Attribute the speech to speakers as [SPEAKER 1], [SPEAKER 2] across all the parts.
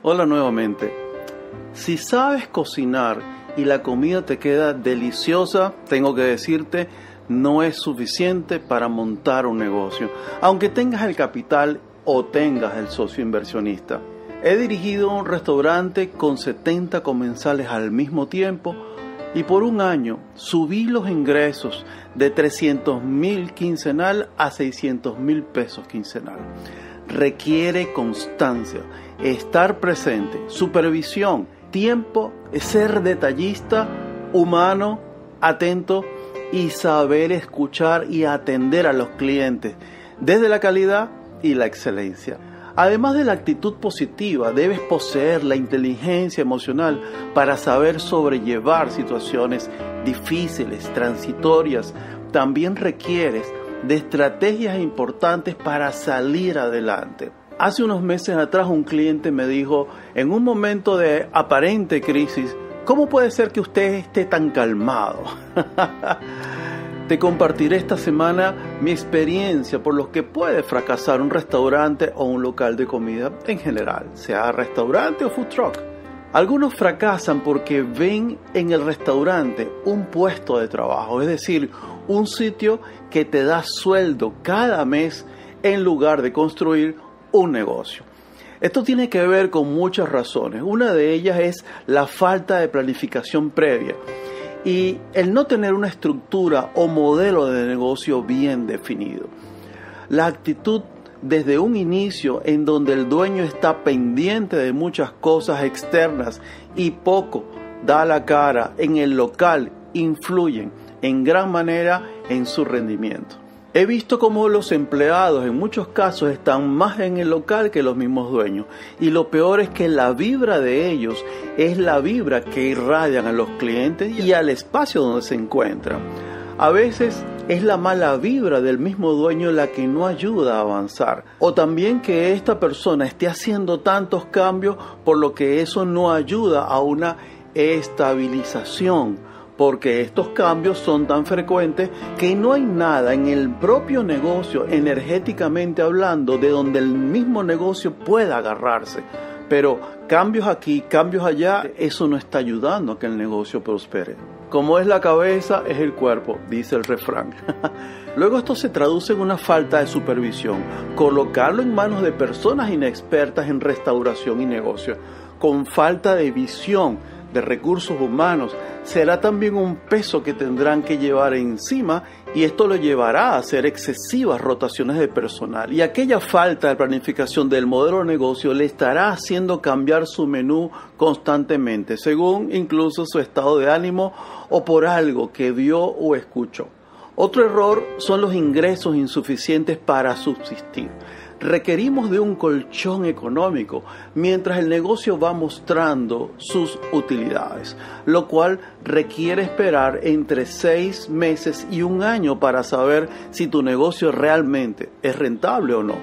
[SPEAKER 1] Hola nuevamente. Si sabes cocinar y la comida te queda deliciosa, tengo que decirte, no es suficiente para montar un negocio, aunque tengas el capital o tengas el socio inversionista. He dirigido un restaurante con 70 comensales al mismo tiempo y por un año subí los ingresos de 300 mil quincenal a 600 mil pesos quincenal. Requiere constancia estar presente, supervisión, tiempo, ser detallista, humano, atento y saber escuchar y atender a los clientes desde la calidad y la excelencia. Además de la actitud positiva, debes poseer la inteligencia emocional para saber sobrellevar situaciones difíciles, transitorias. También requieres de estrategias importantes para salir adelante. Hace unos meses atrás un cliente me dijo, en un momento de aparente crisis, ¿cómo puede ser que usted esté tan calmado? Te compartiré esta semana mi experiencia por lo que puede fracasar un restaurante o un local de comida en general, sea restaurante o food truck. Algunos fracasan porque ven en el restaurante un puesto de trabajo, es decir, un sitio que te da sueldo cada mes en lugar de construir un negocio. Esto tiene que ver con muchas razones. Una de ellas es la falta de planificación previa y el no tener una estructura o modelo de negocio bien definido. La actitud desde un inicio en donde el dueño está pendiente de muchas cosas externas y poco da la cara en el local influyen en gran manera en su rendimiento. He visto cómo los empleados en muchos casos están más en el local que los mismos dueños. Y lo peor es que la vibra de ellos es la vibra que irradian a los clientes y al espacio donde se encuentran. A veces es la mala vibra del mismo dueño la que no ayuda a avanzar. O también que esta persona esté haciendo tantos cambios por lo que eso no ayuda a una estabilización porque estos cambios son tan frecuentes que no hay nada en el propio negocio, energéticamente hablando, de donde el mismo negocio pueda agarrarse. Pero cambios aquí, cambios allá, eso no está ayudando a que el negocio prospere. Como es la cabeza, es el cuerpo, dice el refrán. Luego esto se traduce en una falta de supervisión, colocarlo en manos de personas inexpertas en restauración y negocio, con falta de visión de recursos humanos, será también un peso que tendrán que llevar encima y esto lo llevará a hacer excesivas rotaciones de personal y aquella falta de planificación del modelo de negocio le estará haciendo cambiar su menú constantemente según incluso su estado de ánimo o por algo que vio o escuchó. Otro error son los ingresos insuficientes para subsistir requerimos de un colchón económico mientras el negocio va mostrando sus utilidades, lo cual requiere esperar entre seis meses y un año para saber si tu negocio realmente es rentable o no.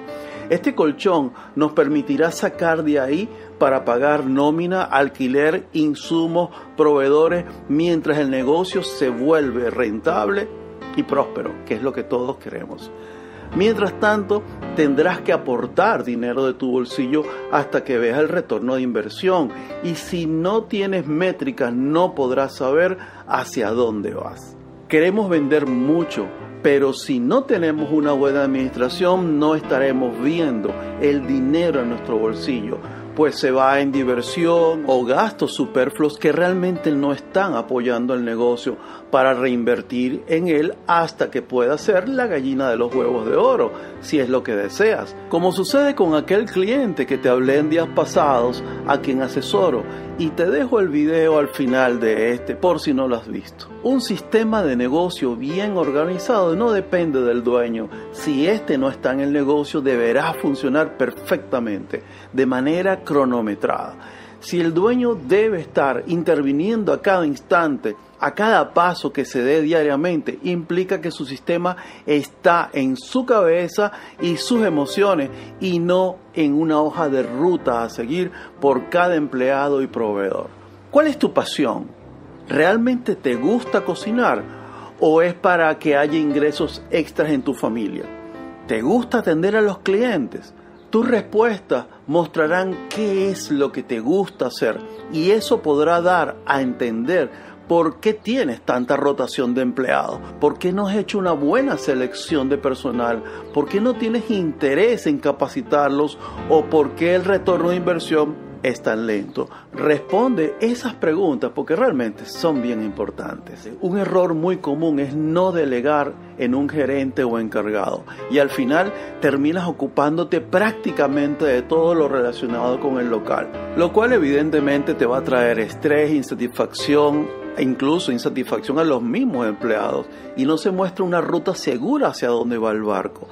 [SPEAKER 1] Este colchón nos permitirá sacar de ahí para pagar nómina, alquiler, insumos, proveedores, mientras el negocio se vuelve rentable y próspero, que es lo que todos queremos. Mientras tanto, tendrás que aportar dinero de tu bolsillo hasta que veas el retorno de inversión. Y si no tienes métricas, no podrás saber hacia dónde vas. Queremos vender mucho, pero si no tenemos una buena administración, no estaremos viendo el dinero en nuestro bolsillo pues se va en diversión o gastos superfluos que realmente no están apoyando el negocio para reinvertir en él hasta que pueda ser la gallina de los huevos de oro, si es lo que deseas. Como sucede con aquel cliente que te hablé en días pasados, a quien asesoro, y te dejo el video al final de este por si no lo has visto. Un sistema de negocio bien organizado no depende del dueño. Si este no está en el negocio, deberá funcionar perfectamente, de manera cronometrada. Si el dueño debe estar interviniendo a cada instante, a cada paso que se dé diariamente, implica que su sistema está en su cabeza y sus emociones y no en una hoja de ruta a seguir por cada empleado y proveedor. ¿Cuál es tu pasión? ¿Realmente te gusta cocinar o es para que haya ingresos extras en tu familia? ¿Te gusta atender a los clientes? Tu respuesta mostrarán qué es lo que te gusta hacer y eso podrá dar a entender por qué tienes tanta rotación de empleados, por qué no has hecho una buena selección de personal, por qué no tienes interés en capacitarlos o por qué el retorno de inversión es tan lento? Responde esas preguntas porque realmente son bien importantes. Un error muy común es no delegar en un gerente o encargado y al final terminas ocupándote prácticamente de todo lo relacionado con el local, lo cual evidentemente te va a traer estrés, insatisfacción, e incluso insatisfacción a los mismos empleados y no se muestra una ruta segura hacia dónde va el barco.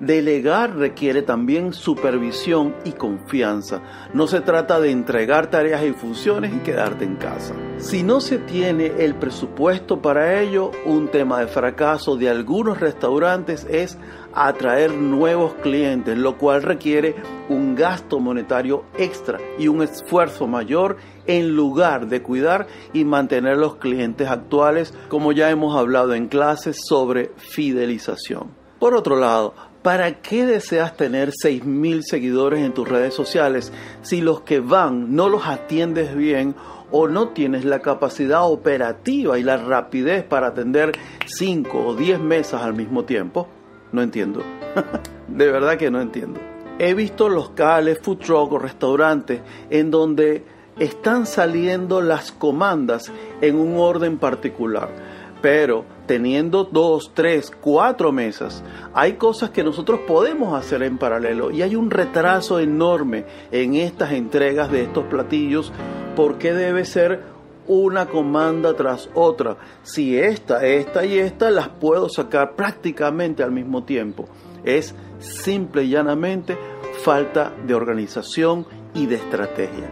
[SPEAKER 1] Delegar requiere también supervisión y confianza. No se trata de entregar tareas y funciones y quedarte en casa. Si no se tiene el presupuesto para ello, un tema de fracaso de algunos restaurantes es atraer nuevos clientes, lo cual requiere un gasto monetario extra y un esfuerzo mayor en lugar de cuidar y mantener los clientes actuales, como ya hemos hablado en clases sobre fidelización. Por otro lado, ¿Para qué deseas tener 6.000 seguidores en tus redes sociales si los que van no los atiendes bien o no tienes la capacidad operativa y la rapidez para atender 5 o 10 mesas al mismo tiempo? No entiendo. de verdad que no entiendo. He visto locales, food truck o restaurantes en donde están saliendo las comandas en un orden particular pero teniendo dos, tres, cuatro mesas, hay cosas que nosotros podemos hacer en paralelo y hay un retraso enorme en estas entregas de estos platillos porque debe ser una comanda tras otra. Si esta, esta y esta las puedo sacar prácticamente al mismo tiempo. Es simple y llanamente falta de organización y de estrategia.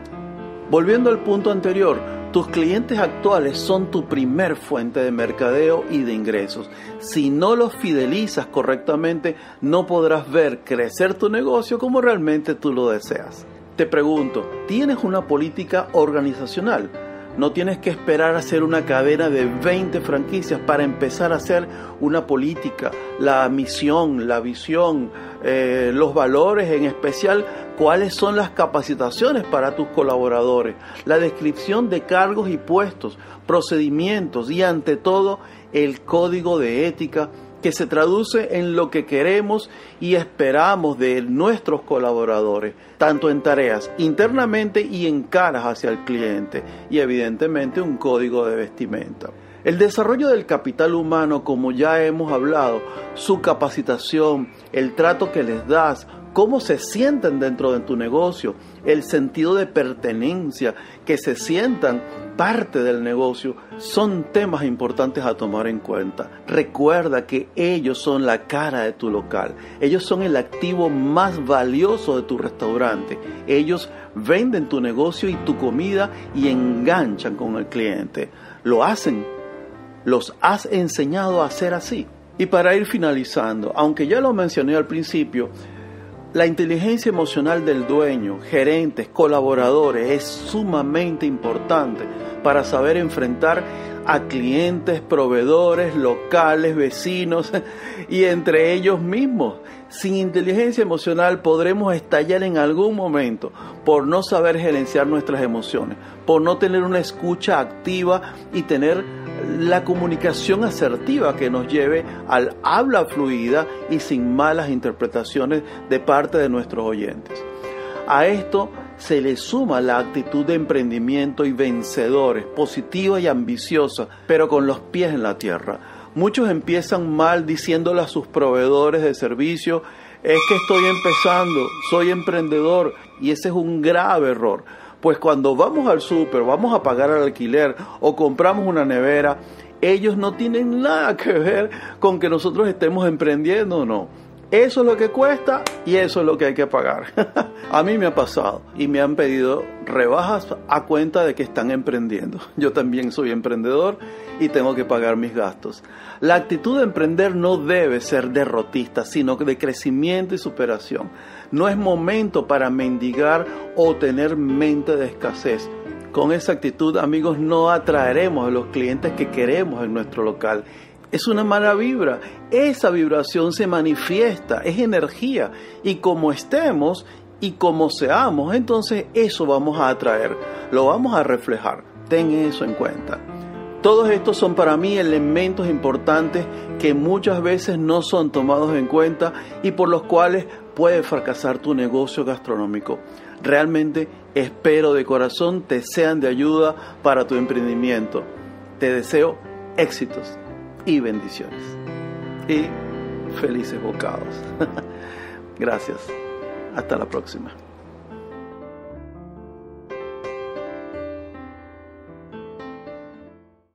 [SPEAKER 1] Volviendo al punto anterior, tus clientes actuales son tu primer fuente de mercadeo y de ingresos. Si no los fidelizas correctamente, no podrás ver crecer tu negocio como realmente tú lo deseas. Te pregunto, ¿tienes una política organizacional? No tienes que esperar a hacer una cadena de 20 franquicias para empezar a hacer una política, la misión, la visión, eh, los valores en especial cuáles son las capacitaciones para tus colaboradores, la descripción de cargos y puestos, procedimientos y ante todo el código de ética que se traduce en lo que queremos y esperamos de nuestros colaboradores, tanto en tareas internamente y en caras hacia el cliente, y evidentemente un código de vestimenta. El desarrollo del capital humano, como ya hemos hablado, su capacitación, el trato que les das, cómo se sienten dentro de tu negocio, el sentido de pertenencia, que se sientan parte del negocio, son temas importantes a tomar en cuenta. Recuerda que ellos son la cara de tu local, ellos son el activo más valioso de tu restaurante, ellos venden tu negocio y tu comida y enganchan con el cliente. Lo hacen, los has enseñado a hacer así. Y para ir finalizando, aunque ya lo mencioné al principio, la inteligencia emocional del dueño, gerentes, colaboradores es sumamente importante para saber enfrentar a clientes, proveedores, locales, vecinos y entre ellos mismos. Sin inteligencia emocional podremos estallar en algún momento por no saber gerenciar nuestras emociones, por no tener una escucha activa y tener la comunicación asertiva que nos lleve al habla fluida y sin malas interpretaciones de parte de nuestros oyentes. A esto se le suma la actitud de emprendimiento y vencedores, positiva y ambiciosa, pero con los pies en la tierra. Muchos empiezan mal diciéndole a sus proveedores de servicio, es que estoy empezando, soy emprendedor, y ese es un grave error pues cuando vamos al súper, vamos a pagar el alquiler o compramos una nevera, ellos no tienen nada que ver con que nosotros estemos emprendiendo o no. Eso es lo que cuesta y eso es lo que hay que pagar. a mí me ha pasado y me han pedido rebajas a cuenta de que están emprendiendo. Yo también soy emprendedor y tengo que pagar mis gastos. La actitud de emprender no debe ser derrotista, sino de crecimiento y superación. No es momento para mendigar o tener mente de escasez. Con esa actitud, amigos, no atraeremos a los clientes que queremos en nuestro local. Es una mala vibra. Esa vibración se manifiesta, es energía. Y como estemos y como seamos, entonces eso vamos a atraer, lo vamos a reflejar. Ten eso en cuenta. Todos estos son para mí elementos importantes que muchas veces no son tomados en cuenta y por los cuales puede fracasar tu negocio gastronómico. Realmente espero de corazón te sean de ayuda para tu emprendimiento. Te deseo éxitos y bendiciones. Y felices bocados. Gracias. Hasta la próxima.